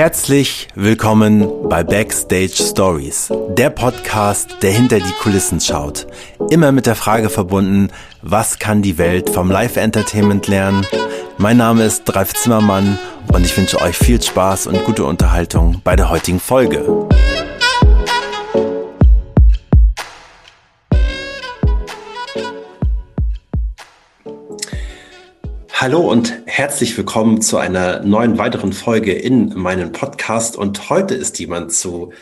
Herzlich willkommen bei Backstage Stories, der Podcast, der hinter die Kulissen schaut. Immer mit der Frage verbunden, was kann die Welt vom Live-Entertainment lernen? Mein Name ist Dreif Zimmermann und ich wünsche euch viel Spaß und gute Unterhaltung bei der heutigen Folge. Hallo und herzlich willkommen zu einer neuen weiteren Folge in meinem Podcast. Und heute ist jemand zu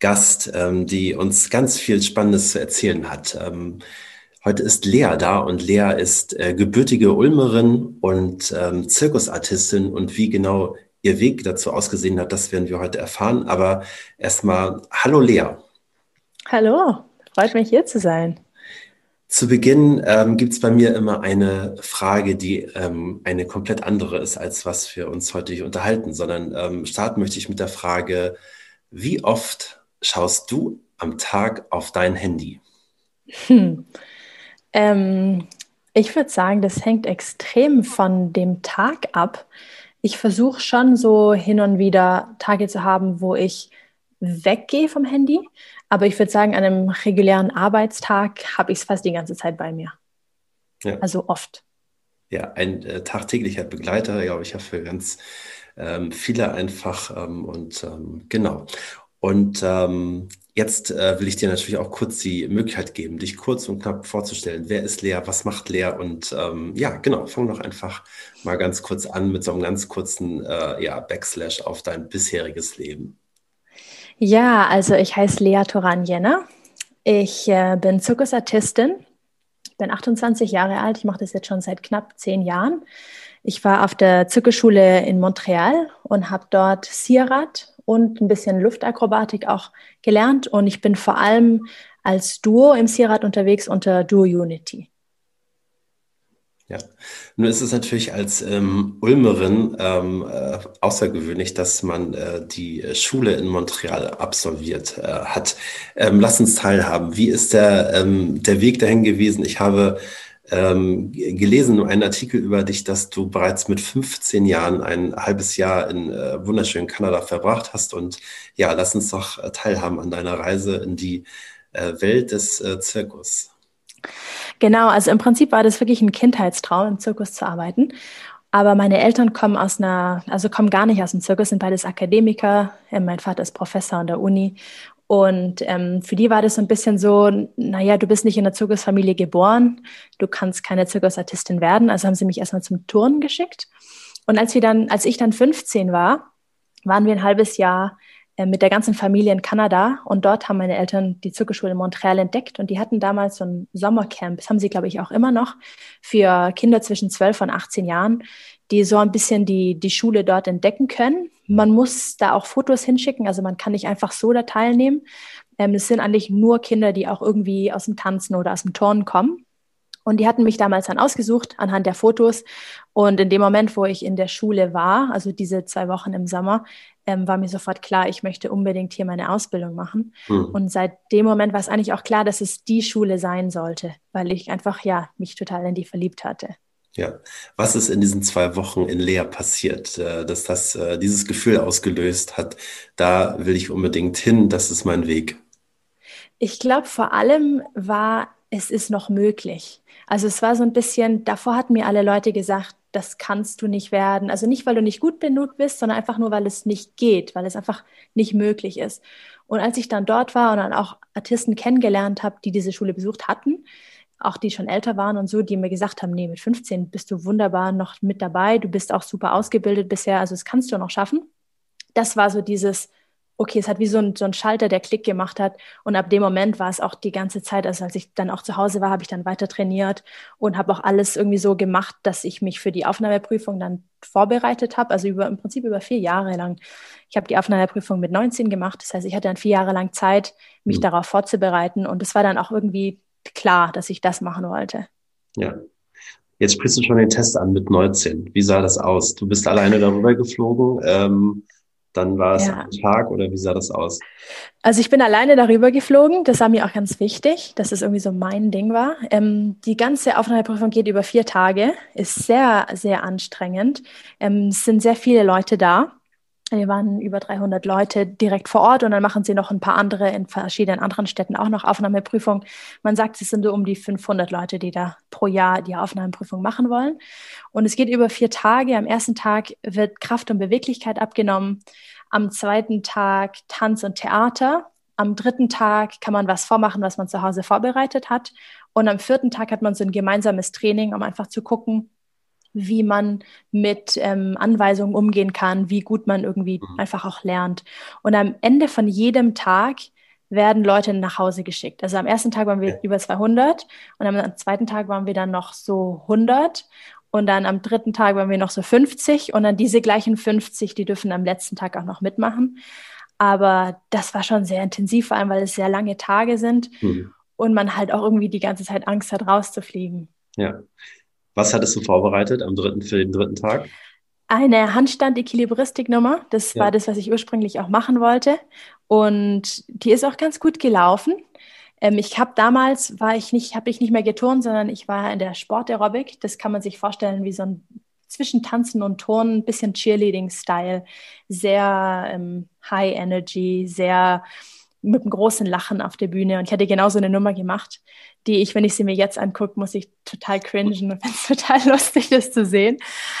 Gast, ähm, die uns ganz viel Spannendes zu erzählen hat. Ähm, heute ist Lea da und Lea ist äh, gebürtige Ulmerin und ähm, Zirkusartistin. Und wie genau ihr Weg dazu ausgesehen hat, das werden wir heute erfahren. Aber erstmal, hallo Lea. Hallo, freut mich hier zu sein. Zu Beginn ähm, gibt es bei mir immer eine Frage, die ähm, eine komplett andere ist, als was wir uns heute unterhalten, sondern ähm, starten möchte ich mit der Frage, wie oft schaust du am Tag auf dein Handy? Hm. Ähm, ich würde sagen, das hängt extrem von dem Tag ab. Ich versuche schon so hin und wieder Tage zu haben, wo ich weggehe vom Handy. Aber ich würde sagen, an einem regulären Arbeitstag habe ich es fast die ganze Zeit bei mir. Ja. Also oft. Ja, ein äh, tagtäglicher Begleiter, glaube ich, ja für ganz ähm, viele einfach. Ähm, und ähm, genau. Und ähm, jetzt äh, will ich dir natürlich auch kurz die Möglichkeit geben, dich kurz und knapp vorzustellen. Wer ist Lea? Was macht Lea? Und ähm, ja, genau, fang doch einfach mal ganz kurz an mit so einem ganz kurzen äh, ja, Backslash auf dein bisheriges Leben. Ja, also ich heiße Lea Toran Jenner. Ich äh, bin Zirkusartistin, bin 28 Jahre alt. Ich mache das jetzt schon seit knapp zehn Jahren. Ich war auf der Zirkusschule in Montreal und habe dort Sierrad und ein bisschen Luftakrobatik auch gelernt. Und ich bin vor allem als Duo im Sierrad unterwegs unter Duo Unity. Ja, nun ist es natürlich als ähm, Ulmerin ähm, äh, außergewöhnlich, dass man äh, die Schule in Montreal absolviert äh, hat. Ähm, lass uns teilhaben. Wie ist der, ähm, der Weg dahin gewesen? Ich habe ähm, gelesen, einen Artikel über dich, dass du bereits mit 15 Jahren ein halbes Jahr in äh, wunderschönen Kanada verbracht hast. Und ja, lass uns doch äh, teilhaben an deiner Reise in die äh, Welt des äh, Zirkus. Genau, also im Prinzip war das wirklich ein Kindheitstraum, im Zirkus zu arbeiten. Aber meine Eltern kommen aus einer, also kommen gar nicht aus dem Zirkus, sind beides Akademiker. Mein Vater ist Professor an der Uni. Und ähm, für die war das so ein bisschen so, naja, du bist nicht in der Zirkusfamilie geboren, du kannst keine Zirkusartistin werden. Also haben sie mich erstmal zum Turnen geschickt. Und als wir dann, als ich dann 15 war, waren wir ein halbes Jahr äh, mit der ganzen Familie in Kanada und dort haben meine Eltern die Zirkelschule in Montreal entdeckt und die hatten damals so ein Sommercamp, das haben sie, glaube ich, auch immer noch, für Kinder zwischen 12 und 18 Jahren, die so ein bisschen die, die Schule dort entdecken können. Man muss da auch Fotos hinschicken, also man kann nicht einfach so da teilnehmen. Ähm, es sind eigentlich nur Kinder, die auch irgendwie aus dem Tanzen oder aus dem Turnen kommen. Und die hatten mich damals dann ausgesucht anhand der Fotos. Und in dem Moment, wo ich in der Schule war, also diese zwei Wochen im Sommer, ähm, war mir sofort klar, ich möchte unbedingt hier meine Ausbildung machen. Mhm. Und seit dem Moment war es eigentlich auch klar, dass es die Schule sein sollte, weil ich einfach ja mich total in die verliebt hatte. Ja, was ist in diesen zwei Wochen in Lea passiert, äh, dass das äh, dieses Gefühl ausgelöst hat? Da will ich unbedingt hin, das ist mein Weg. Ich glaube, vor allem war es ist noch möglich. Also es war so ein bisschen, davor hatten mir alle Leute gesagt, das kannst du nicht werden. Also nicht, weil du nicht gut genug bist, sondern einfach nur, weil es nicht geht, weil es einfach nicht möglich ist. Und als ich dann dort war und dann auch Artisten kennengelernt habe, die diese Schule besucht hatten, auch die schon älter waren und so, die mir gesagt haben, nee, mit 15 bist du wunderbar noch mit dabei, du bist auch super ausgebildet bisher, also das kannst du noch schaffen. Das war so dieses, okay, es hat wie so ein, so ein Schalter, der Klick gemacht hat. Und ab dem Moment war es auch die ganze Zeit, also als ich dann auch zu Hause war, habe ich dann weiter trainiert und habe auch alles irgendwie so gemacht, dass ich mich für die Aufnahmeprüfung dann vorbereitet habe. Also über, im Prinzip über vier Jahre lang. Ich habe die Aufnahmeprüfung mit 19 gemacht. Das heißt, ich hatte dann vier Jahre lang Zeit, mich mhm. darauf vorzubereiten. Und es war dann auch irgendwie klar, dass ich das machen wollte. Ja. Jetzt sprichst du schon den Test an mit 19. Wie sah das aus? Du bist alleine darüber geflogen. Ähm dann war es ja. ein Tag oder wie sah das aus? Also ich bin alleine darüber geflogen. Das war mir auch ganz wichtig, dass es das irgendwie so mein Ding war. Ähm, die ganze Aufnahmeprüfung geht über vier Tage, ist sehr, sehr anstrengend. Ähm, es sind sehr viele Leute da. Wir waren über 300 Leute direkt vor Ort und dann machen sie noch ein paar andere in verschiedenen anderen Städten auch noch Aufnahmeprüfung. Man sagt, es sind so um die 500 Leute, die da pro Jahr die Aufnahmeprüfung machen wollen. Und es geht über vier Tage. Am ersten Tag wird Kraft und Beweglichkeit abgenommen. Am zweiten Tag Tanz und Theater. Am dritten Tag kann man was vormachen, was man zu Hause vorbereitet hat. Und am vierten Tag hat man so ein gemeinsames Training, um einfach zu gucken, wie man mit ähm, Anweisungen umgehen kann, wie gut man irgendwie mhm. einfach auch lernt. Und am Ende von jedem Tag werden Leute nach Hause geschickt. Also am ersten Tag waren wir ja. über 200 und am zweiten Tag waren wir dann noch so 100 und dann am dritten Tag waren wir noch so 50 und dann diese gleichen 50, die dürfen am letzten Tag auch noch mitmachen. Aber das war schon sehr intensiv, vor allem weil es sehr lange Tage sind mhm. und man halt auch irgendwie die ganze Zeit Angst hat, rauszufliegen. Ja. Was hattest du vorbereitet am dritten, für den dritten Tag? Eine Handstand-Equilibristik-Nummer. Das ja. war das, was ich ursprünglich auch machen wollte. Und die ist auch ganz gut gelaufen. Ähm, ich habe damals, war ich nicht, habe ich nicht mehr geturnt, sondern ich war in der Sportaerobik. Das kann man sich vorstellen wie so ein zwischen Tanzen und Turnen, ein bisschen Cheerleading-Style. Sehr ähm, High Energy, sehr mit einem großen Lachen auf der Bühne. Und ich hatte genau so eine Nummer gemacht, die ich, wenn ich sie mir jetzt angucke, muss ich total cringen und finde es total lustig, das zu sehen.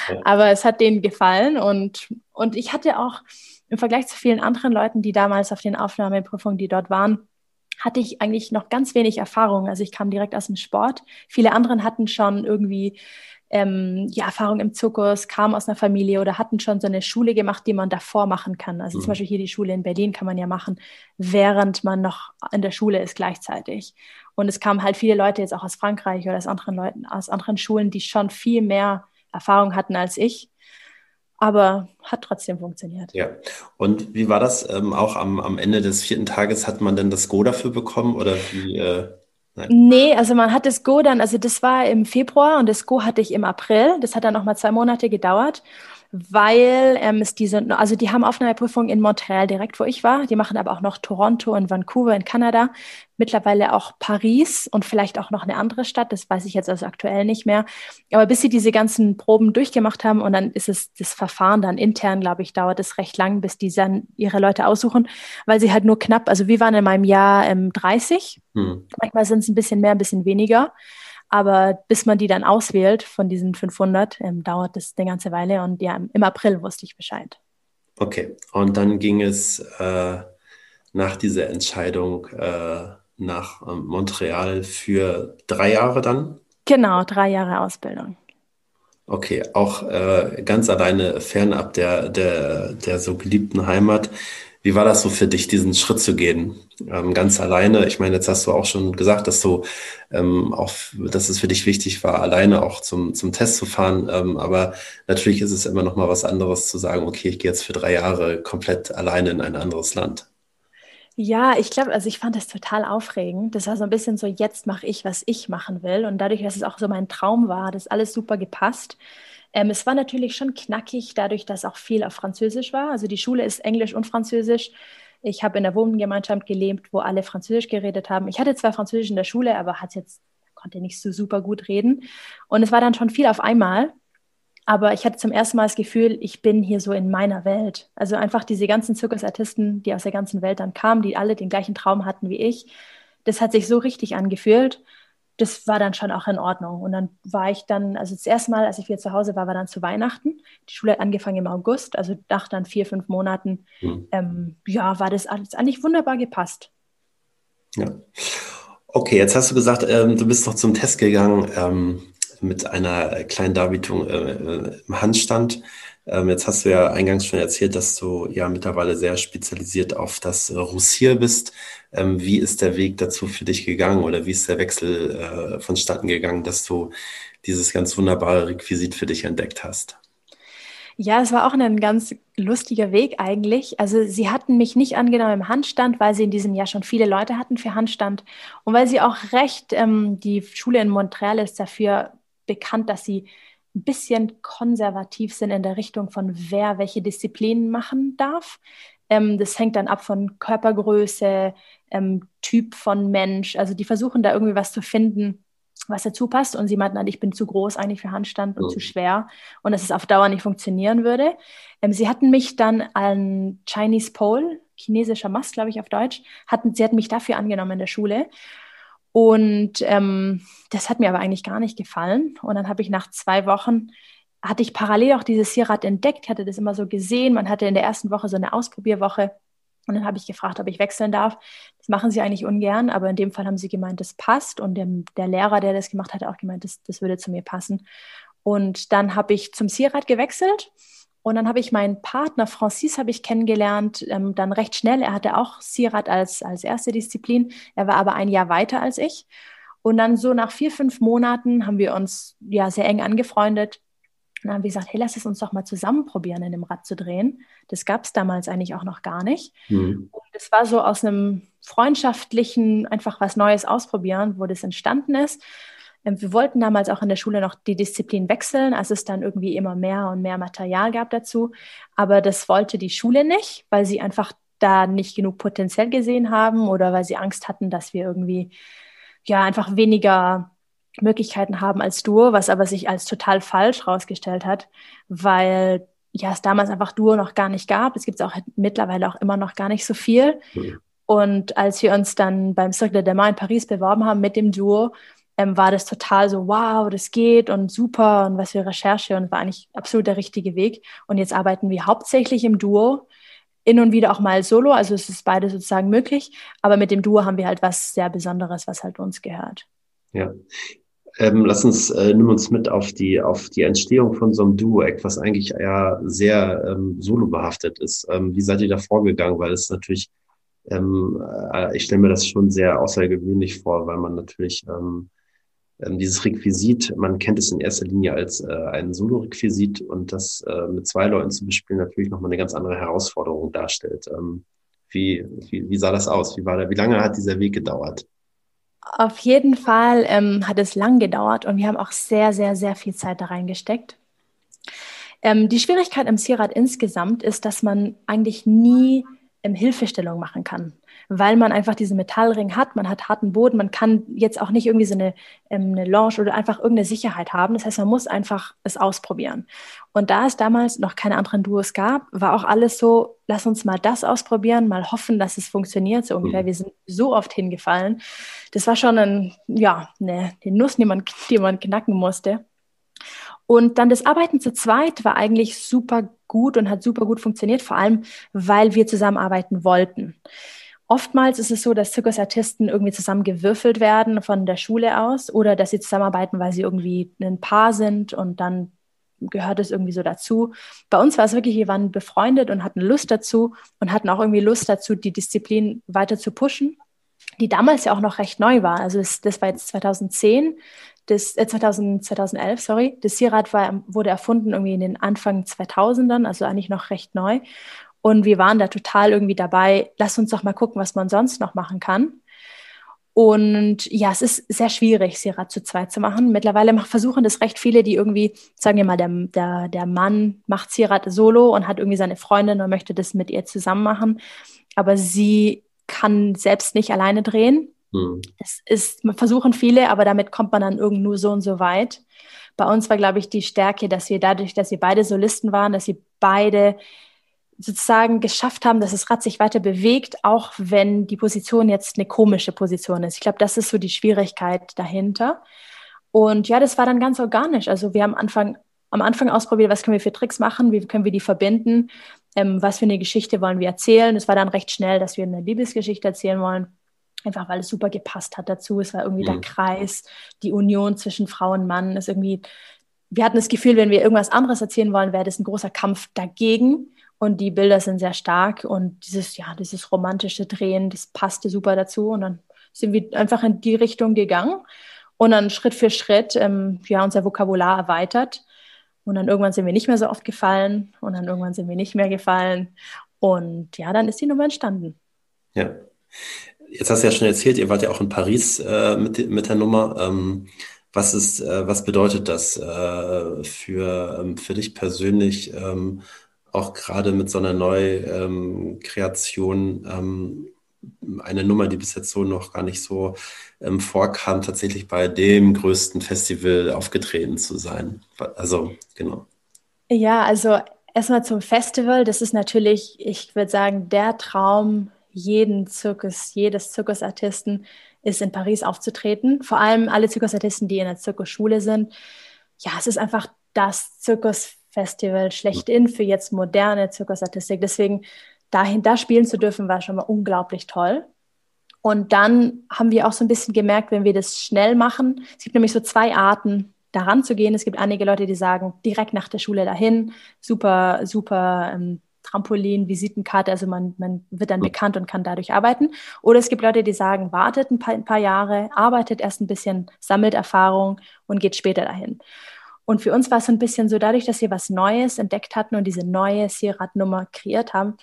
Ja. Aber es hat denen gefallen und, und ich hatte auch im Vergleich zu vielen anderen Leuten, die damals auf den Aufnahmeprüfungen, die dort waren, hatte ich eigentlich noch ganz wenig Erfahrung. Also ich kam direkt aus dem Sport. Viele anderen hatten schon irgendwie ähm, die Erfahrung im Zirkus, kamen aus einer Familie oder hatten schon so eine Schule gemacht, die man davor machen kann. Also mhm. zum Beispiel hier die Schule in Berlin kann man ja machen, während man noch in der Schule ist gleichzeitig. Und es kamen halt viele Leute jetzt auch aus Frankreich oder aus anderen Leuten, aus anderen Schulen, die schon viel mehr Erfahrung hatten als ich. Aber hat trotzdem funktioniert. Ja. Und wie war das? Ähm, auch am, am Ende des vierten Tages hat man denn das Go dafür bekommen oder wie? Äh Nein. Nee, also man hat das Go dann, also das war im Februar und das Go hatte ich im April. Das hat dann noch mal zwei Monate gedauert weil ähm, es diese, also die haben Aufnahmeprüfungen in Montreal direkt, wo ich war. Die machen aber auch noch Toronto und Vancouver in Kanada. Mittlerweile auch Paris und vielleicht auch noch eine andere Stadt. Das weiß ich jetzt also aktuell nicht mehr. Aber bis sie diese ganzen Proben durchgemacht haben und dann ist es das Verfahren dann intern, glaube ich, dauert es recht lang, bis die dann ihre Leute aussuchen, weil sie halt nur knapp, also wir waren in meinem Jahr ähm, 30. Hm. Manchmal sind es ein bisschen mehr, ein bisschen weniger. Aber bis man die dann auswählt von diesen 500, ähm, dauert das eine ganze Weile. Und ja, im April wusste ich Bescheid. Okay, und dann ging es äh, nach dieser Entscheidung äh, nach ähm, Montreal für drei Jahre dann? Genau, drei Jahre Ausbildung. Okay, auch äh, ganz alleine fernab der, der, der so geliebten Heimat. Wie war das so für dich, diesen Schritt zu gehen? Ähm, ganz alleine. Ich meine, jetzt hast du auch schon gesagt, dass du ähm, auch, dass es für dich wichtig war, alleine auch zum, zum Test zu fahren. Ähm, aber natürlich ist es immer noch mal was anderes zu sagen, okay, ich gehe jetzt für drei Jahre komplett alleine in ein anderes Land. Ja, ich glaube, also ich fand das total aufregend. Das war so ein bisschen so, jetzt mache ich, was ich machen will. Und dadurch, dass es auch so mein Traum war, das alles super gepasst. Ähm, es war natürlich schon knackig, dadurch, dass auch viel auf Französisch war. Also die Schule ist Englisch und Französisch. Ich habe in der Wohngemeinschaft gelebt, wo alle Französisch geredet haben. Ich hatte zwar Französisch in der Schule, aber hat jetzt konnte nicht so super gut reden. Und es war dann schon viel auf einmal. Aber ich hatte zum ersten Mal das Gefühl, ich bin hier so in meiner Welt. Also einfach diese ganzen Zirkusartisten, die aus der ganzen Welt dann kamen, die alle den gleichen Traum hatten wie ich. Das hat sich so richtig angefühlt das war dann schon auch in Ordnung. Und dann war ich dann, also das erste Mal, als ich wieder zu Hause war, war dann zu Weihnachten. Die Schule hat angefangen im August, also nach dann vier, fünf Monaten, mhm. ähm, ja, war das alles eigentlich wunderbar gepasst. Ja. Okay, jetzt hast du gesagt, ähm, du bist noch zum Test gegangen ähm, mit einer kleinen Darbietung äh, im Handstand. Ähm, jetzt hast du ja eingangs schon erzählt, dass du ja mittlerweile sehr spezialisiert auf das äh, Russier bist. Ähm, wie ist der Weg dazu für dich gegangen oder wie ist der Wechsel äh, vonstatten gegangen, dass du dieses ganz wunderbare Requisit für dich entdeckt hast? Ja, es war auch ein ganz lustiger Weg eigentlich. Also sie hatten mich nicht angenommen im Handstand, weil sie in diesem Jahr schon viele Leute hatten für Handstand und weil sie auch recht, ähm, die Schule in Montreal ist dafür bekannt, dass sie ein bisschen konservativ sind in der Richtung von wer welche Disziplinen machen darf. Ähm, das hängt dann ab von Körpergröße, ähm, Typ von Mensch. Also die versuchen da irgendwie was zu finden, was dazu passt. Und sie meinten, halt, ich bin zu groß eigentlich für Handstand und mhm. zu schwer und dass es auf Dauer nicht funktionieren würde. Ähm, sie hatten mich dann an Chinese Pole, chinesischer Mast, glaube ich, auf Deutsch, hatten, sie hatten mich dafür angenommen in der Schule. Und ähm, das hat mir aber eigentlich gar nicht gefallen. Und dann habe ich nach zwei Wochen hatte ich parallel auch dieses Sierrad entdeckt, hatte das immer so gesehen. Man hatte in der ersten Woche so eine Ausprobierwoche und dann habe ich gefragt, ob ich wechseln darf. Das machen sie eigentlich ungern, aber in dem Fall haben sie gemeint, das passt. Und der, der Lehrer, der das gemacht hat, hat auch gemeint, das, das würde zu mir passen. Und dann habe ich zum Sierrad gewechselt. Und dann habe ich meinen Partner Francis habe ich kennengelernt, ähm, dann recht schnell. Er hatte auch Sierrad als, als erste Disziplin. Er war aber ein Jahr weiter als ich. Und dann so nach vier, fünf Monaten haben wir uns ja sehr eng angefreundet und dann haben wir gesagt, hey, lass es uns doch mal zusammen probieren, in dem Rad zu drehen. Das gab es damals eigentlich auch noch gar nicht. Mhm. Und es war so aus einem freundschaftlichen, einfach was Neues ausprobieren, wo das entstanden ist. Ähm, wir wollten damals auch in der Schule noch die Disziplin wechseln, als es dann irgendwie immer mehr und mehr Material gab dazu. Aber das wollte die Schule nicht, weil sie einfach da nicht genug Potenzial gesehen haben oder weil sie Angst hatten, dass wir irgendwie ja einfach weniger Möglichkeiten haben als Duo, was aber sich als total falsch herausgestellt hat, weil ja es damals einfach Duo noch gar nicht gab. Es gibt es auch mittlerweile auch immer noch gar nicht so viel. Mhm. Und als wir uns dann beim Cirque de Main in Paris beworben haben mit dem Duo, ähm, war das total so, wow, das geht und super und was für Recherche und war eigentlich absolut der richtige Weg. Und jetzt arbeiten wir hauptsächlich im Duo, in und wieder auch mal solo, also es ist beides sozusagen möglich, aber mit dem Duo haben wir halt was sehr Besonderes, was halt uns gehört. Ja, ähm, lass uns, äh, nimm uns mit auf die, auf die Entstehung von so einem Duo-Act, was eigentlich ja sehr ähm, solo behaftet ist. Ähm, wie seid ihr da vorgegangen? Weil es natürlich, ähm, äh, ich stelle mir das schon sehr außergewöhnlich vor, weil man natürlich ähm, ähm, dieses Requisit, man kennt es in erster Linie als äh, ein Solo-Requisit und das äh, mit zwei Leuten zu bespielen natürlich nochmal eine ganz andere Herausforderung darstellt. Ähm, wie, wie, wie sah das aus? Wie war da, wie lange hat dieser Weg gedauert? Auf jeden Fall ähm, hat es lang gedauert und wir haben auch sehr, sehr, sehr viel Zeit da reingesteckt. Ähm, die Schwierigkeit im Sierrad insgesamt ist, dass man eigentlich nie Hilfestellung machen kann weil man einfach diesen Metallring hat, man hat harten Boden, man kann jetzt auch nicht irgendwie so eine, ähm, eine Lounge oder einfach irgendeine Sicherheit haben. Das heißt, man muss einfach es ausprobieren. Und da es damals noch keine anderen Duos gab, war auch alles so, lass uns mal das ausprobieren, mal hoffen, dass es funktioniert, so ungefähr. Mhm. Wir sind so oft hingefallen. Das war schon ein, ja, eine, eine Nuss, die man, die man knacken musste. Und dann das Arbeiten zu zweit war eigentlich super gut und hat super gut funktioniert, vor allem weil wir zusammenarbeiten wollten. Oftmals ist es so, dass Zirkusartisten irgendwie zusammengewürfelt werden von der Schule aus oder dass sie zusammenarbeiten, weil sie irgendwie ein Paar sind und dann gehört es irgendwie so dazu. Bei uns war es wirklich, wir waren befreundet und hatten Lust dazu und hatten auch irgendwie Lust dazu, die Disziplin weiter zu pushen, die damals ja auch noch recht neu war. Also das, das war jetzt 2010, das, äh, 2000, 2011, sorry. Das Sierrad war, wurde erfunden irgendwie in den Anfang 2000ern, also eigentlich noch recht neu. Und wir waren da total irgendwie dabei, lass uns doch mal gucken, was man sonst noch machen kann. Und ja, es ist sehr schwierig, Sierra zu zweit zu machen. Mittlerweile versuchen das recht viele, die irgendwie, sagen wir mal, der, der, der Mann macht Sierra solo und hat irgendwie seine Freundin und möchte das mit ihr zusammen machen. Aber sie kann selbst nicht alleine drehen. Mhm. Das ist, versuchen viele, aber damit kommt man dann irgend nur so und so weit. Bei uns war, glaube ich, die Stärke, dass wir dadurch, dass wir beide Solisten waren, dass sie beide sozusagen geschafft haben, dass das Rad sich weiter bewegt, auch wenn die Position jetzt eine komische Position ist. Ich glaube, das ist so die Schwierigkeit dahinter. Und ja, das war dann ganz organisch. Also wir haben Anfang, am Anfang ausprobiert, was können wir für Tricks machen, wie können wir die verbinden, ähm, was für eine Geschichte wollen wir erzählen. Es war dann recht schnell, dass wir eine Liebesgeschichte erzählen wollen. Einfach weil es super gepasst hat dazu. Es war irgendwie mhm. der Kreis, die Union zwischen Frau und Mann ist irgendwie, wir hatten das Gefühl, wenn wir irgendwas anderes erzählen wollen, wäre das ein großer Kampf dagegen. Und die Bilder sind sehr stark und dieses, ja, dieses romantische Drehen, das passte super dazu. Und dann sind wir einfach in die Richtung gegangen und dann Schritt für Schritt, ähm, ja, unser Vokabular erweitert. Und dann irgendwann sind wir nicht mehr so oft gefallen und dann irgendwann sind wir nicht mehr gefallen. Und ja, dann ist die Nummer entstanden. Ja. Jetzt hast du ja schon erzählt, ihr wart ja auch in Paris äh, mit, mit der Nummer. Ähm, was ist, äh, was bedeutet das äh, für, ähm, für dich persönlich? Ähm, auch gerade mit so einer Neukreation ähm, eine Nummer, die bis jetzt so noch gar nicht so ähm, vorkam, tatsächlich bei dem größten Festival aufgetreten zu sein. Also, genau. Ja, also erstmal zum Festival. Das ist natürlich, ich würde sagen, der Traum jeden Zirkus, jedes Zirkusartisten ist in Paris aufzutreten. Vor allem alle Zirkusartisten, die in der Zirkusschule sind. Ja, es ist einfach das Zirkusfestival schlechthin für jetzt moderne Zirkusartistik. Deswegen dahin, da spielen zu dürfen, war schon mal unglaublich toll. Und dann haben wir auch so ein bisschen gemerkt, wenn wir das schnell machen, es gibt nämlich so zwei Arten, daran zu gehen. Es gibt einige Leute, die sagen, direkt nach der Schule dahin, super, super ähm, Trampolin, Visitenkarte, also man, man wird dann bekannt und kann dadurch arbeiten. Oder es gibt Leute, die sagen, wartet ein paar, ein paar Jahre, arbeitet erst ein bisschen, sammelt Erfahrung und geht später dahin. Und für uns war es so ein bisschen so, dadurch, dass wir was Neues entdeckt hatten und diese neue Sierat-Nummer kreiert haben,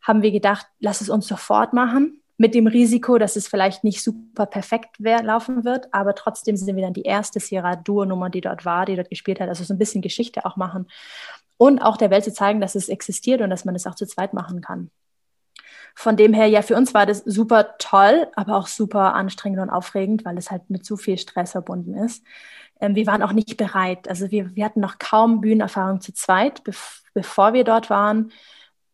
haben wir gedacht, lass es uns sofort machen, mit dem Risiko, dass es vielleicht nicht super perfekt laufen wird, aber trotzdem sind wir dann die erste Sierra Duo-Nummer, die dort war, die dort gespielt hat. Also so ein bisschen Geschichte auch machen und auch der Welt zu zeigen, dass es existiert und dass man es auch zu zweit machen kann. Von dem her, ja, für uns war das super toll, aber auch super anstrengend und aufregend, weil es halt mit zu viel Stress verbunden ist. Ähm, wir waren auch nicht bereit. Also wir, wir hatten noch kaum Bühnenerfahrung zu zweit, bevor wir dort waren.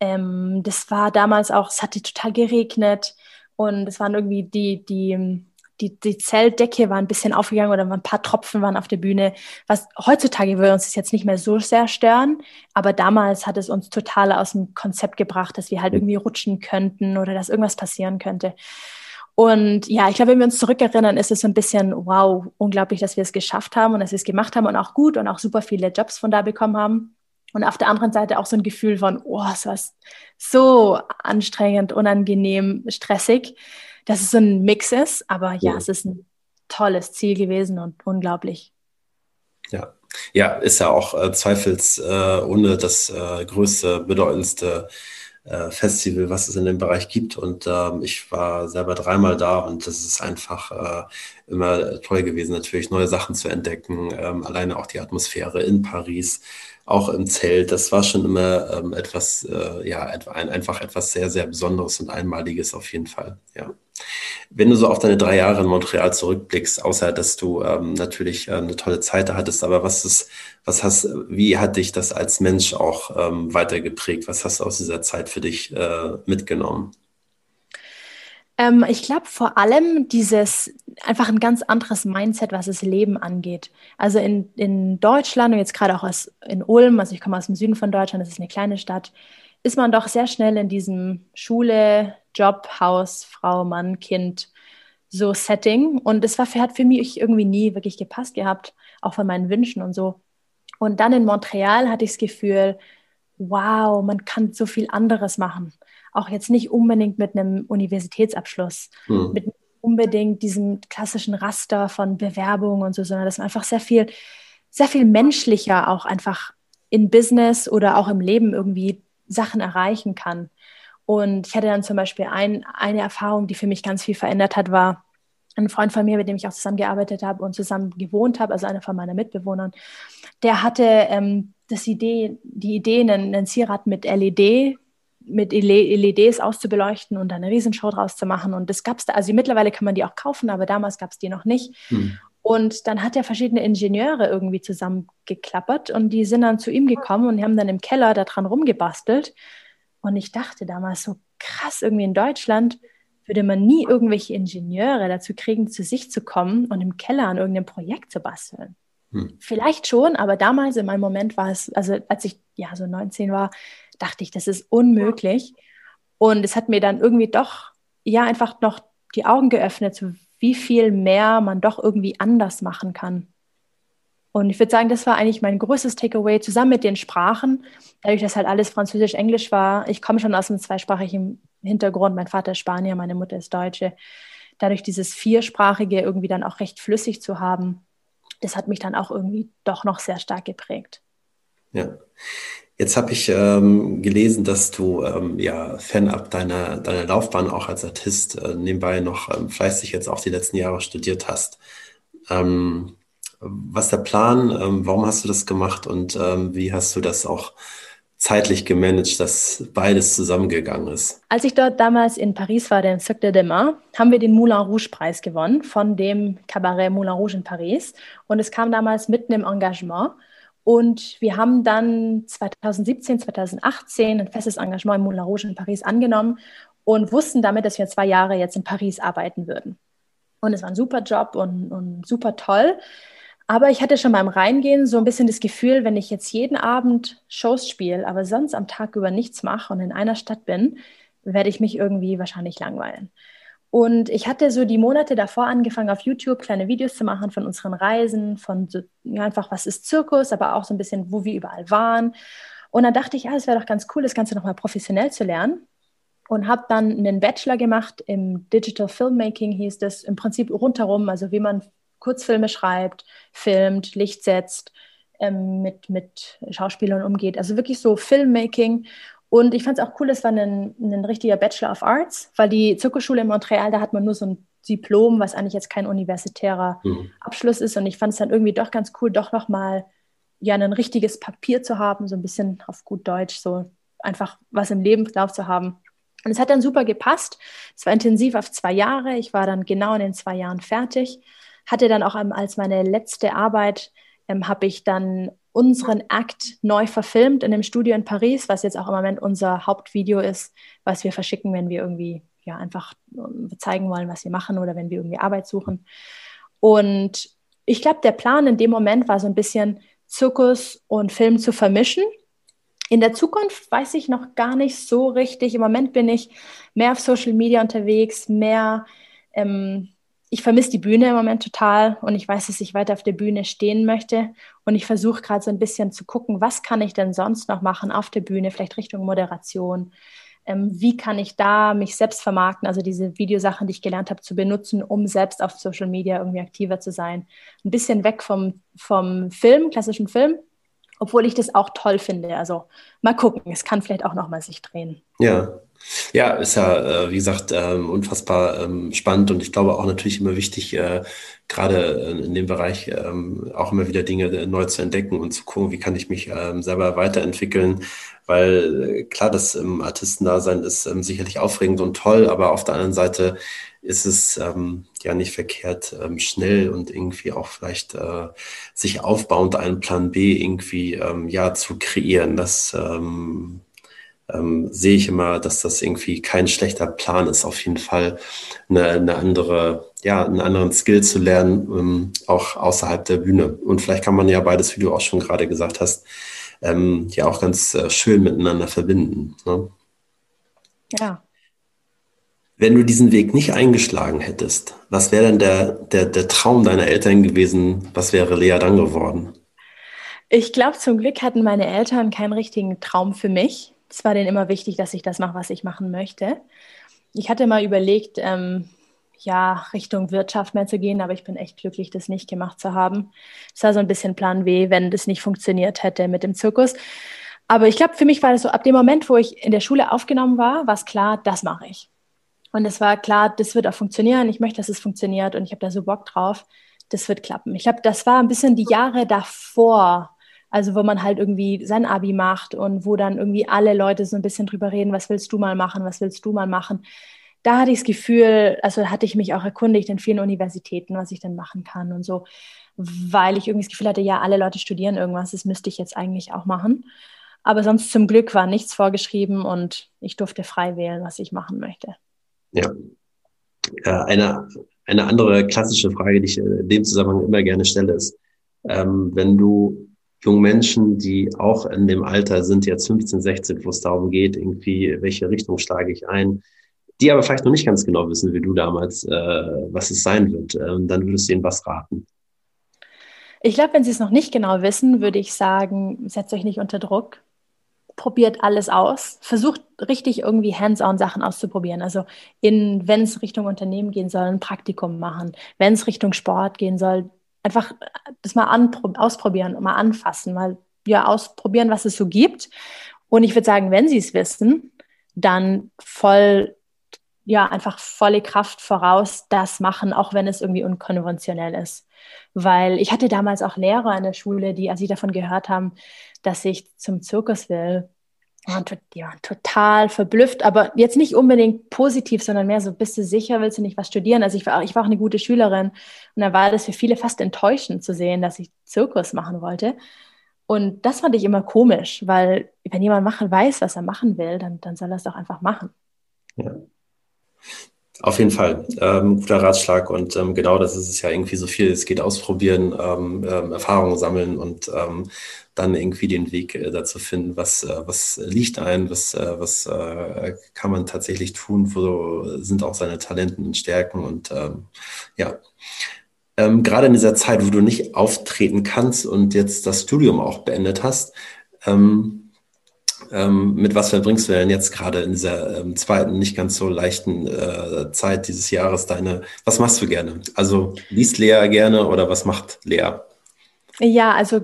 Ähm, das war damals auch, es hatte total geregnet und es waren irgendwie die, die, die, die Zelldecke war ein bisschen aufgegangen oder ein paar Tropfen waren auf der Bühne. Was heutzutage würde uns das jetzt nicht mehr so sehr stören, aber damals hat es uns total aus dem Konzept gebracht, dass wir halt irgendwie rutschen könnten oder dass irgendwas passieren könnte. Und ja, ich glaube, wenn wir uns zurückerinnern, ist es so ein bisschen, wow, unglaublich, dass wir es geschafft haben und dass wir es gemacht haben und auch gut und auch super viele Jobs von da bekommen haben. Und auf der anderen Seite auch so ein Gefühl von, oh, es war so anstrengend, unangenehm, stressig, dass es so ein Mix ist. Aber ja, ja. es ist ein tolles Ziel gewesen und unglaublich. Ja, ja, ist ja auch äh, zweifelsohne äh, das äh, größte, bedeutendste äh, Festival, was es in dem Bereich gibt. Und ähm, ich war selber dreimal da und das ist einfach äh, immer toll gewesen, natürlich neue Sachen zu entdecken. Ähm, alleine auch die Atmosphäre in Paris auch im Zelt. Das war schon immer ähm, etwas, äh, ja, ein, einfach etwas sehr, sehr Besonderes und Einmaliges auf jeden Fall. Ja. Wenn du so auf deine drei Jahre in Montreal zurückblickst, außer dass du ähm, natürlich äh, eine tolle Zeit hattest, aber was ist, was hast, wie hat dich das als Mensch auch ähm, weitergeprägt? Was hast du aus dieser Zeit für dich äh, mitgenommen? Ähm, ich glaube vor allem dieses einfach ein ganz anderes Mindset, was das Leben angeht. Also in, in Deutschland und jetzt gerade auch aus, in Ulm, also ich komme aus dem Süden von Deutschland, das ist eine kleine Stadt, ist man doch sehr schnell in diesem Schule, Job, Haus, Frau, Mann, Kind, so Setting. Und es hat für mich irgendwie nie wirklich gepasst gehabt, auch von meinen Wünschen und so. Und dann in Montreal hatte ich das Gefühl, wow, man kann so viel anderes machen auch jetzt nicht unbedingt mit einem Universitätsabschluss, mhm. mit unbedingt diesem klassischen Raster von Bewerbung und so, sondern dass man einfach sehr viel, sehr viel menschlicher auch einfach in Business oder auch im Leben irgendwie Sachen erreichen kann. Und ich hatte dann zum Beispiel ein, eine Erfahrung, die für mich ganz viel verändert hat, war ein Freund von mir, mit dem ich auch zusammengearbeitet habe und zusammen gewohnt habe, also einer von meiner Mitbewohnern, der hatte ähm, das Idee, die Idee, einen, einen Zierrad mit LED mit LEDs auszubeleuchten und eine Riesenshow draus zu machen. Und das gab es da, also mittlerweile kann man die auch kaufen, aber damals gab es die noch nicht. Hm. Und dann hat er verschiedene Ingenieure irgendwie zusammengeklappert und die sind dann zu ihm gekommen und haben dann im Keller daran rumgebastelt. Und ich dachte damals so krass, irgendwie in Deutschland würde man nie irgendwelche Ingenieure dazu kriegen, zu sich zu kommen und im Keller an irgendeinem Projekt zu basteln. Hm. Vielleicht schon, aber damals in meinem Moment war es, also als ich ja so 19 war, dachte ich, das ist unmöglich. Und es hat mir dann irgendwie doch, ja, einfach noch die Augen geöffnet, wie viel mehr man doch irgendwie anders machen kann. Und ich würde sagen, das war eigentlich mein größtes Takeaway, zusammen mit den Sprachen, dadurch, dass halt alles Französisch, Englisch war. Ich komme schon aus einem zweisprachigen Hintergrund. Mein Vater ist Spanier, meine Mutter ist Deutsche. Dadurch dieses Viersprachige irgendwie dann auch recht flüssig zu haben, das hat mich dann auch irgendwie doch noch sehr stark geprägt. Ja. Jetzt habe ich ähm, gelesen, dass du ähm, ja fernab deiner, deiner Laufbahn auch als Artist äh, nebenbei noch ähm, fleißig jetzt auch die letzten Jahre studiert hast. Ähm, was ist der Plan? Ähm, warum hast du das gemacht und ähm, wie hast du das auch zeitlich gemanagt, dass beides zusammengegangen ist? Als ich dort damals in Paris war, den Cirque de Demain, haben wir den Moulin Rouge Preis gewonnen von dem Cabaret Moulin Rouge in Paris. Und es kam damals mitten im Engagement. Und wir haben dann 2017, 2018 ein festes Engagement im Moulin Rouge in Paris angenommen und wussten damit, dass wir zwei Jahre jetzt in Paris arbeiten würden. Und es war ein super Job und, und super toll. Aber ich hatte schon beim Reingehen so ein bisschen das Gefühl, wenn ich jetzt jeden Abend Shows spiele, aber sonst am Tag über nichts mache und in einer Stadt bin, werde ich mich irgendwie wahrscheinlich langweilen. Und ich hatte so die Monate davor angefangen, auf YouTube kleine Videos zu machen von unseren Reisen, von so, ja, einfach, was ist Zirkus, aber auch so ein bisschen, wo wir überall waren. Und dann dachte ich, ja, es wäre doch ganz cool, das Ganze nochmal professionell zu lernen. Und habe dann einen Bachelor gemacht im Digital Filmmaking, hieß das, im Prinzip rundherum, also wie man Kurzfilme schreibt, filmt, Licht setzt, ähm, mit, mit Schauspielern umgeht. Also wirklich so Filmmaking. Und ich fand es auch cool, es war ein, ein richtiger Bachelor of Arts, weil die Zirkusschule in Montreal, da hat man nur so ein Diplom, was eigentlich jetzt kein universitärer mhm. Abschluss ist. Und ich fand es dann irgendwie doch ganz cool, doch nochmal ja, ein richtiges Papier zu haben, so ein bisschen auf gut Deutsch, so einfach was im Lebenslauf zu haben. Und es hat dann super gepasst. Es war intensiv auf zwei Jahre. Ich war dann genau in den zwei Jahren fertig hatte dann auch als meine letzte Arbeit, ähm, habe ich dann unseren Akt neu verfilmt in dem Studio in Paris, was jetzt auch im Moment unser Hauptvideo ist, was wir verschicken, wenn wir irgendwie ja einfach ähm, zeigen wollen, was wir machen oder wenn wir irgendwie Arbeit suchen. Und ich glaube, der Plan in dem Moment war so ein bisschen Zirkus und Film zu vermischen. In der Zukunft weiß ich noch gar nicht so richtig. Im Moment bin ich mehr auf Social Media unterwegs, mehr ähm, ich vermisse die Bühne im Moment total und ich weiß, dass ich weiter auf der Bühne stehen möchte. Und ich versuche gerade so ein bisschen zu gucken, was kann ich denn sonst noch machen auf der Bühne, vielleicht Richtung Moderation. Ähm, wie kann ich da mich selbst vermarkten, also diese Videosachen, die ich gelernt habe, zu benutzen, um selbst auf Social Media irgendwie aktiver zu sein. Ein bisschen weg vom, vom Film, klassischen Film, obwohl ich das auch toll finde. Also mal gucken, es kann vielleicht auch noch mal sich drehen. Ja, ja, ist ja, äh, wie gesagt, ähm, unfassbar ähm, spannend und ich glaube auch natürlich immer wichtig, äh, gerade in dem Bereich ähm, auch immer wieder Dinge äh, neu zu entdecken und zu gucken, wie kann ich mich selber weiterentwickeln, weil klar, das Artistendasein ist sicherlich aufregend und toll, aber auf der anderen Seite ist es ja nicht verkehrt, schnell und irgendwie auch vielleicht sich aufbauend einen Plan B irgendwie ja zu kreieren. Das ähm, sehe ich immer, dass das irgendwie kein schlechter Plan ist, auf jeden Fall eine, eine andere, ja, einen anderen Skill zu lernen, ähm, auch außerhalb der Bühne. Und vielleicht kann man ja beides, wie du auch schon gerade gesagt hast, ähm, ja auch ganz äh, schön miteinander verbinden. Ne? Ja. Wenn du diesen Weg nicht eingeschlagen hättest, was wäre denn der, der, der Traum deiner Eltern gewesen? Was wäre Lea dann geworden? Ich glaube, zum Glück hatten meine Eltern keinen richtigen Traum für mich es war denen immer wichtig, dass ich das mache, was ich machen möchte. Ich hatte mal überlegt, ähm, ja, Richtung Wirtschaft mehr zu gehen, aber ich bin echt glücklich, das nicht gemacht zu haben. Es war so ein bisschen Plan B, wenn das nicht funktioniert hätte mit dem Zirkus. Aber ich glaube, für mich war das so, ab dem Moment, wo ich in der Schule aufgenommen war, war es klar, das mache ich. Und es war klar, das wird auch funktionieren. Ich möchte, dass es funktioniert und ich habe da so Bock drauf. Das wird klappen. Ich glaube, das war ein bisschen die Jahre davor, also wo man halt irgendwie sein Abi macht und wo dann irgendwie alle Leute so ein bisschen drüber reden, was willst du mal machen, was willst du mal machen. Da hatte ich das Gefühl, also hatte ich mich auch erkundigt in vielen Universitäten, was ich denn machen kann und so, weil ich irgendwie das Gefühl hatte, ja, alle Leute studieren irgendwas, das müsste ich jetzt eigentlich auch machen. Aber sonst zum Glück war nichts vorgeschrieben und ich durfte frei wählen, was ich machen möchte. Ja. Eine, eine andere klassische Frage, die ich in dem Zusammenhang immer gerne stelle, ist, ähm, wenn du jungen Menschen, die auch in dem Alter sind, jetzt 15, 16, wo es darum geht, irgendwie, welche Richtung schlage ich ein, die aber vielleicht noch nicht ganz genau wissen, wie du damals, äh, was es sein wird, äh, dann würdest du ihnen was raten. Ich glaube, wenn sie es noch nicht genau wissen, würde ich sagen, setzt euch nicht unter Druck, probiert alles aus, versucht richtig irgendwie hands-on Sachen auszuprobieren. Also in, wenn es Richtung Unternehmen gehen soll, ein Praktikum machen, wenn es Richtung Sport gehen soll, einfach das mal ausprobieren, mal anfassen, mal ja ausprobieren, was es so gibt. Und ich würde sagen, wenn Sie es wissen, dann voll, ja, einfach volle Kraft voraus das machen, auch wenn es irgendwie unkonventionell ist. Weil ich hatte damals auch Lehrer in der Schule, die, als sie davon gehört haben, dass ich zum Zirkus will, waren, die waren total verblüfft, aber jetzt nicht unbedingt positiv, sondern mehr so, bist du sicher, willst du nicht was studieren? Also ich war, ich war auch eine gute Schülerin und da war das für viele fast enttäuschend zu sehen, dass ich Zirkus machen wollte. Und das fand ich immer komisch, weil wenn jemand machen weiß, was er machen will, dann, dann soll er es doch einfach machen. Ja. Auf jeden Fall, ähm, guter Ratschlag und ähm, genau das ist es ja irgendwie so viel. Es geht ausprobieren, ähm, ähm Erfahrungen sammeln und ähm, dann irgendwie den Weg äh, dazu finden, was, äh, was liegt ein, was, äh, was äh, kann man tatsächlich tun, wo sind auch seine Talenten und Stärken und ähm, ja. Gerade in dieser Zeit, wo du nicht auftreten kannst und jetzt das Studium auch beendet hast, ähm, ähm, mit was verbringst du denn jetzt gerade in dieser ähm, zweiten, nicht ganz so leichten äh, Zeit dieses Jahres deine, was machst du gerne? Also liest Lea gerne oder was macht Lea? Ja, also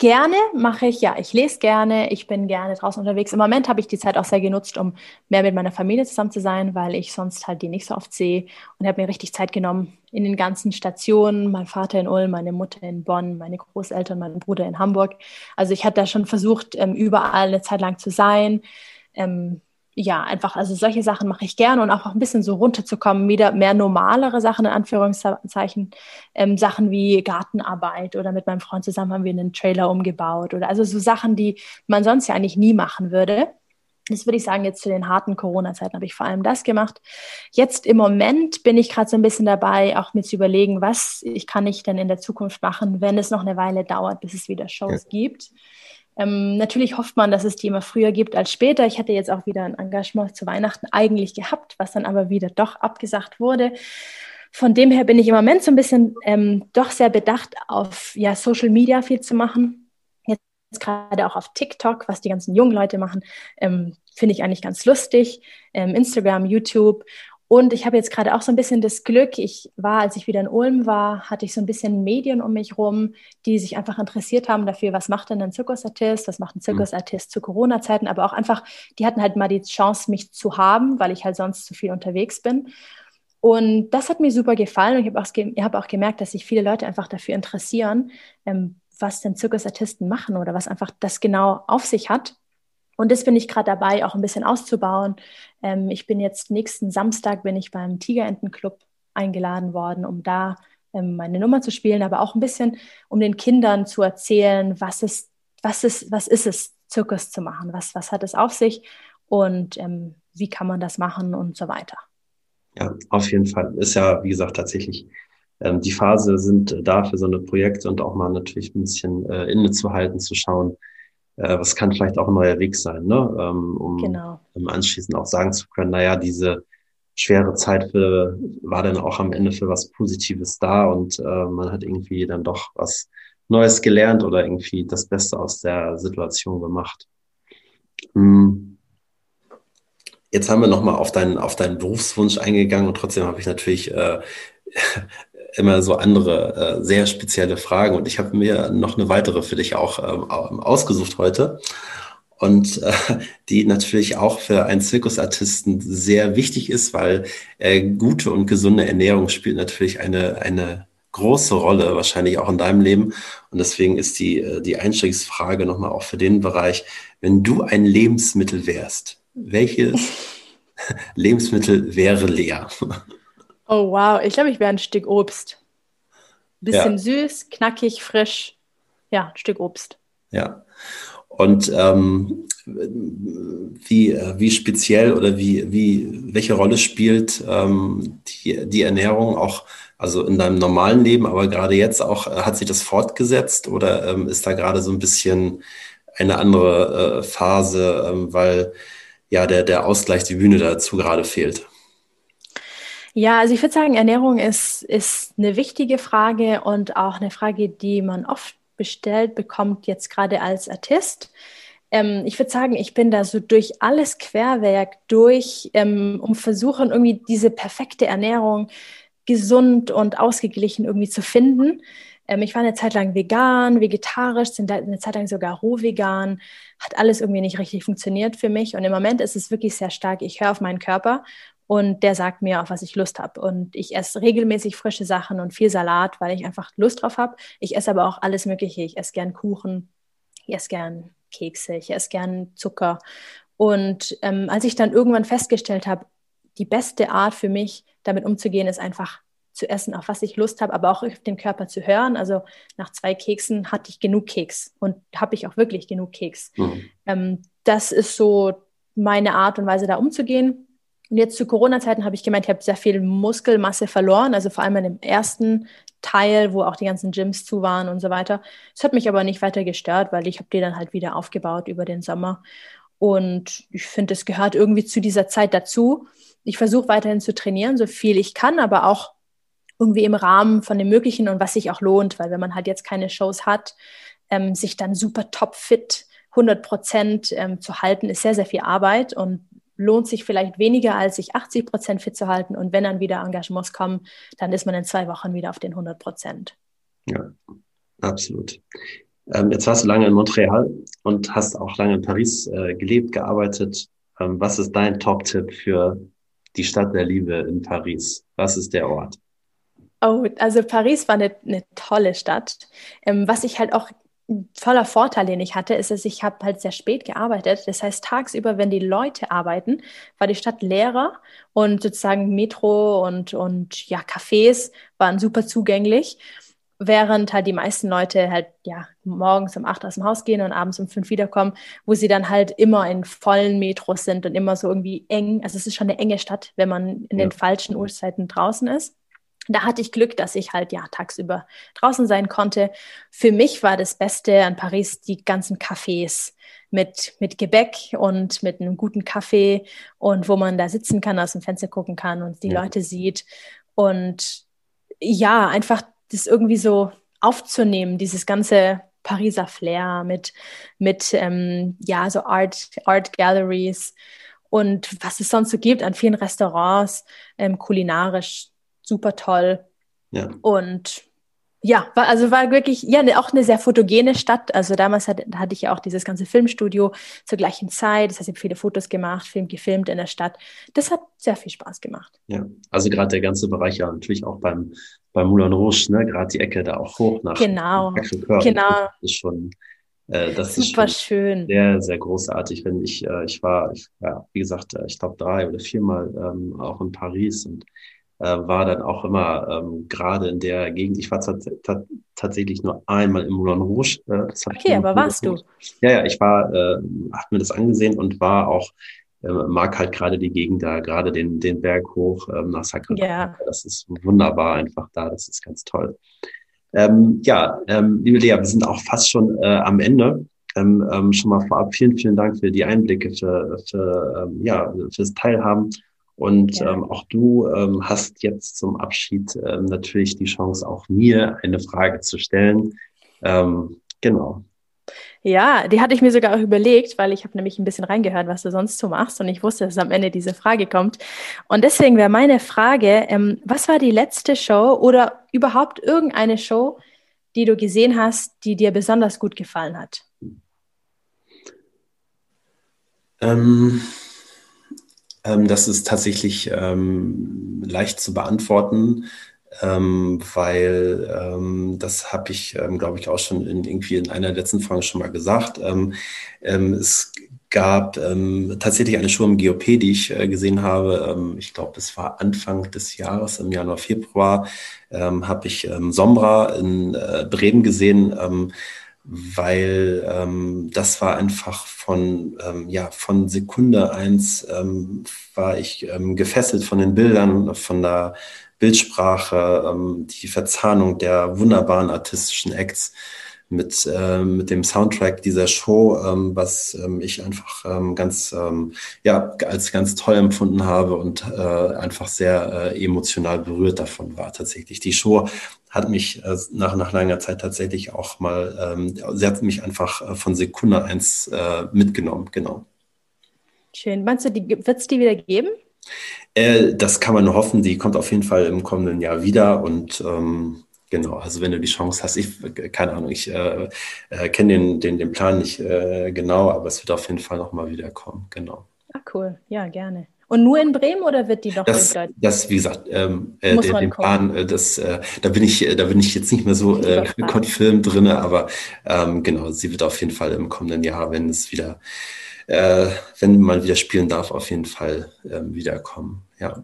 Gerne mache ich, ja, ich lese gerne, ich bin gerne draußen unterwegs. Im Moment habe ich die Zeit auch sehr genutzt, um mehr mit meiner Familie zusammen zu sein, weil ich sonst halt die nicht so oft sehe und habe mir richtig Zeit genommen in den ganzen Stationen. Mein Vater in Ulm, meine Mutter in Bonn, meine Großeltern, mein Bruder in Hamburg. Also ich hatte da schon versucht, ähm, überall eine Zeit lang zu sein. Ähm, ja, einfach, also solche Sachen mache ich gerne und auch ein bisschen so runterzukommen, wieder mehr normalere Sachen, in Anführungszeichen, ähm, Sachen wie Gartenarbeit oder mit meinem Freund zusammen haben wir einen Trailer umgebaut oder also so Sachen, die man sonst ja eigentlich nie machen würde. Das würde ich sagen, jetzt zu den harten Corona-Zeiten habe ich vor allem das gemacht. Jetzt im Moment bin ich gerade so ein bisschen dabei, auch mir zu überlegen, was ich kann ich denn in der Zukunft machen, wenn es noch eine Weile dauert, bis es wieder Shows ja. gibt. Ähm, natürlich hofft man, dass es die immer früher gibt als später. Ich hatte jetzt auch wieder ein Engagement zu Weihnachten eigentlich gehabt, was dann aber wieder doch abgesagt wurde. Von dem her bin ich im Moment so ein bisschen ähm, doch sehr bedacht, auf ja, Social Media viel zu machen. Jetzt gerade auch auf TikTok, was die ganzen jungen Leute machen, ähm, finde ich eigentlich ganz lustig. Ähm, Instagram, YouTube und ich habe jetzt gerade auch so ein bisschen das Glück, ich war, als ich wieder in Ulm war, hatte ich so ein bisschen Medien um mich rum, die sich einfach interessiert haben dafür, was macht denn ein Zirkusartist, was macht ein mhm. Zirkusartist zu Corona-Zeiten, aber auch einfach, die hatten halt mal die Chance, mich zu haben, weil ich halt sonst zu viel unterwegs bin. Und das hat mir super gefallen und ich habe auch, hab auch gemerkt, dass sich viele Leute einfach dafür interessieren, ähm, was denn Zirkusartisten machen oder was einfach das genau auf sich hat. Und das bin ich gerade dabei, auch ein bisschen auszubauen. Ähm, ich bin jetzt nächsten Samstag bin ich beim Tigerentenclub eingeladen worden, um da ähm, meine Nummer zu spielen, aber auch ein bisschen, um den Kindern zu erzählen, was ist, was ist, was ist es, Zirkus zu machen, was, was hat es auf sich und ähm, wie kann man das machen und so weiter. Ja, auf jeden Fall. Ist ja, wie gesagt, tatsächlich ähm, die Phase sind da für so eine Projekte und auch mal natürlich ein bisschen äh, innezuhalten, zu schauen, äh, was kann vielleicht auch ein neuer Weg sein, ne? ähm, um genau. anschließend auch sagen zu können, naja, diese schwere Zeit für, war dann auch am Ende für was Positives da und äh, man hat irgendwie dann doch was Neues gelernt oder irgendwie das Beste aus der Situation gemacht. Hm. Jetzt haben wir nochmal auf deinen, auf deinen Berufswunsch eingegangen und trotzdem habe ich natürlich äh, immer so andere äh, sehr spezielle Fragen. Und ich habe mir noch eine weitere für dich auch ähm, ausgesucht heute. Und äh, die natürlich auch für einen Zirkusartisten sehr wichtig ist, weil äh, gute und gesunde Ernährung spielt natürlich eine, eine große Rolle, wahrscheinlich auch in deinem Leben. Und deswegen ist die, äh, die Einstiegsfrage nochmal auch für den Bereich, wenn du ein Lebensmittel wärst, welches Lebensmittel wäre leer? Oh wow, ich glaube, ich wäre ein Stück Obst. Bisschen ja. süß, knackig, frisch. Ja, ein Stück Obst. Ja. Und ähm, wie, wie speziell oder wie, wie, welche Rolle spielt ähm, die, die Ernährung auch, also in deinem normalen Leben, aber gerade jetzt auch, äh, hat sich das fortgesetzt oder ähm, ist da gerade so ein bisschen eine andere äh, Phase, ähm, weil ja der, der Ausgleich, die Bühne dazu gerade fehlt? Ja, also ich würde sagen, Ernährung ist, ist eine wichtige Frage und auch eine Frage, die man oft bestellt bekommt, jetzt gerade als Artist. Ähm, ich würde sagen, ich bin da so durch alles Querwerk durch, ähm, um versuchen, irgendwie diese perfekte Ernährung gesund und ausgeglichen irgendwie zu finden. Ähm, ich war eine Zeit lang vegan, vegetarisch, sind eine Zeit lang sogar roh vegan. Hat alles irgendwie nicht richtig funktioniert für mich. Und im Moment ist es wirklich sehr stark. Ich höre auf meinen Körper und der sagt mir, auf was ich Lust habe. Und ich esse regelmäßig frische Sachen und viel Salat, weil ich einfach Lust drauf habe. Ich esse aber auch alles Mögliche. Ich esse gern Kuchen, ich esse gern Kekse, ich esse gern Zucker. Und ähm, als ich dann irgendwann festgestellt habe, die beste Art für mich, damit umzugehen, ist einfach zu essen, auf was ich Lust habe, aber auch auf den Körper zu hören. Also nach zwei Keksen hatte ich genug Keks und habe ich auch wirklich genug Keks. Mhm. Ähm, das ist so meine Art und Weise, da umzugehen. Und jetzt zu Corona-Zeiten habe ich gemeint, ich habe sehr viel Muskelmasse verloren, also vor allem in dem ersten Teil, wo auch die ganzen Gyms zu waren und so weiter. Es hat mich aber nicht weiter gestört, weil ich habe die dann halt wieder aufgebaut über den Sommer. Und ich finde, es gehört irgendwie zu dieser Zeit dazu. Ich versuche weiterhin zu trainieren, so viel ich kann, aber auch irgendwie im Rahmen von dem Möglichen und was sich auch lohnt, weil wenn man halt jetzt keine Shows hat, ähm, sich dann super top fit 100 Prozent ähm, zu halten, ist sehr, sehr viel Arbeit und lohnt sich vielleicht weniger, als sich 80 Prozent fit zu halten. Und wenn dann wieder Engagements kommen, dann ist man in zwei Wochen wieder auf den 100 Prozent. Ja, absolut. Ähm, jetzt warst du lange in Montreal und hast auch lange in Paris äh, gelebt, gearbeitet. Ähm, was ist dein Top-Tipp für die Stadt der Liebe in Paris? Was ist der Ort? Oh, also Paris war eine, eine tolle Stadt. Ähm, was ich halt auch voller Vorteil, den ich hatte, ist, dass ich habe halt sehr spät gearbeitet. Das heißt, tagsüber, wenn die Leute arbeiten, war die Stadt leerer und sozusagen Metro und, und ja, Cafés waren super zugänglich. Während halt die meisten Leute halt ja morgens um acht aus dem Haus gehen und abends um fünf wiederkommen, wo sie dann halt immer in vollen Metros sind und immer so irgendwie eng. Also es ist schon eine enge Stadt, wenn man in ja. den falschen Uhrzeiten draußen ist. Da hatte ich Glück, dass ich halt ja tagsüber draußen sein konnte. Für mich war das Beste an Paris die ganzen Cafés mit, mit Gebäck und mit einem guten Kaffee und wo man da sitzen kann, aus dem Fenster gucken kann und die ja. Leute sieht. Und ja, einfach das irgendwie so aufzunehmen, dieses ganze Pariser Flair mit, mit ähm, ja, so Art, Art Galleries und was es sonst so gibt an vielen Restaurants, ähm, kulinarisch super toll. Ja. Und ja, war, also war wirklich, ja, ne, auch eine sehr fotogene Stadt. Also damals hat, hatte ich ja auch dieses ganze Filmstudio zur gleichen Zeit. Das heißt, ich habe viele Fotos gemacht, Film gefilmt in der Stadt. Das hat sehr viel Spaß gemacht. Ja, also gerade der ganze Bereich ja natürlich auch beim, beim Moulin Rouge, ne, gerade die Ecke da auch hoch nach Genau, genau. Das ist schon, äh, das Super ist schön. Sehr, sehr großartig. Wenn ich, äh, ich war, ich, ja, wie gesagt, äh, ich glaube drei oder viermal ähm, auch in Paris und äh, war dann auch immer ähm, gerade in der Gegend. Ich war tatsächlich nur einmal im Moulin Rouge. Äh, okay, aber warst du? Ja, ja, ich war, äh, hab mir das angesehen und war auch äh, mag halt gerade die Gegend da, gerade den, den Berg hoch ähm, nach Sacramento. Ja. Das ist wunderbar einfach da, das ist ganz toll. Ähm, ja, ähm, liebe Lea, wir sind auch fast schon äh, am Ende. Ähm, ähm, schon mal vorab vielen, vielen Dank für die Einblicke, für, für ähm, ja, fürs Teilhaben. Und ja. ähm, auch du ähm, hast jetzt zum Abschied ähm, natürlich die Chance, auch mir eine Frage zu stellen. Ähm, genau. Ja, die hatte ich mir sogar auch überlegt, weil ich habe nämlich ein bisschen reingehört, was du sonst so machst und ich wusste, dass am Ende diese Frage kommt. Und deswegen wäre meine Frage, ähm, was war die letzte Show oder überhaupt irgendeine Show, die du gesehen hast, die dir besonders gut gefallen hat? Ähm ähm, das ist tatsächlich ähm, leicht zu beantworten, ähm, weil ähm, das habe ich, ähm, glaube ich, auch schon in, irgendwie in einer letzten Folgen schon mal gesagt. Ähm, es gab tatsächlich eine Show im GOP, die ich äh, gesehen habe. ich glaube, es war Anfang des Jahres, im Januar, Februar, habe ich Sombra in äh, Bremen gesehen weil ähm, das war einfach von, ähm, ja, von Sekunde eins ähm, war ich ähm, gefesselt von den Bildern, von der Bildsprache, ähm, die Verzahnung der wunderbaren artistischen Acts mit, äh, mit dem Soundtrack dieser Show, ähm, was ähm, ich einfach ähm, ganz, ähm, ja, als ganz toll empfunden habe und äh, einfach sehr äh, emotional berührt davon war tatsächlich. Die Show hat mich äh, nach, nach langer Zeit tatsächlich auch mal, ähm, sie hat mich einfach äh, von Sekunde eins äh, mitgenommen, genau. Schön. Meinst du, wird es die wieder geben? Äh, das kann man nur hoffen. Die kommt auf jeden Fall im kommenden Jahr wieder und ähm, Genau, also wenn du die Chance hast, ich, keine Ahnung, ich äh, äh, kenne den, den, den Plan nicht äh, genau, aber es wird auf jeden Fall nochmal wiederkommen, genau. Ah, cool, ja, gerne. Und nur in Bremen oder wird die noch das, in Das, wie gesagt, ähm, äh, der, den Plan, äh, das, äh, da bin ich, da bin ich jetzt nicht mehr so äh, confirmed drin, aber ähm, genau, sie wird auf jeden Fall im kommenden Jahr, wenn es wieder, äh, wenn man wieder spielen darf, auf jeden Fall ähm, wiederkommen. Ja.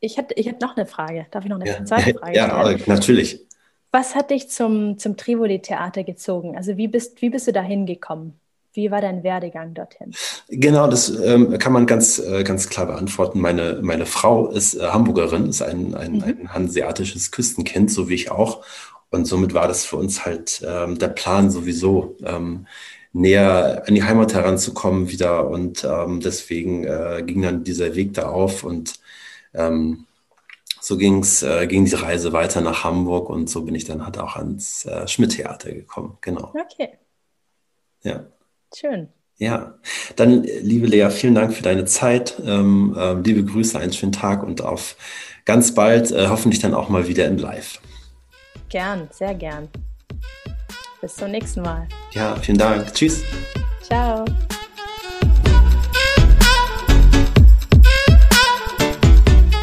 Ich hätte ich noch eine Frage. Darf ich noch eine ja. zweite Frage stellen? Ja, natürlich. Was hat dich zum, zum Trivoli-Theater gezogen? Also wie bist, wie bist du da hingekommen? Wie war dein Werdegang dorthin? Genau, das ähm, kann man ganz, äh, ganz klar beantworten. Meine, meine Frau ist äh, Hamburgerin, ist ein, ein, mhm. ein hanseatisches Küstenkind, so wie ich auch. Und somit war das für uns halt ähm, der Plan sowieso, ähm, näher an die Heimat heranzukommen wieder. Und ähm, deswegen äh, ging dann dieser Weg da auf und ähm, so ging's, äh, ging die Reise weiter nach Hamburg und so bin ich dann halt auch ans äh, Schmidt-Theater gekommen. Genau. Okay. Ja. Schön. Ja, dann, liebe Lea, vielen Dank für deine Zeit. Ähm, äh, liebe Grüße, einen schönen Tag und auf ganz bald, äh, hoffentlich dann auch mal wieder in Live. Gern, sehr gern. Bis zum nächsten Mal. Ja, vielen Dank. Tschüss. Ciao.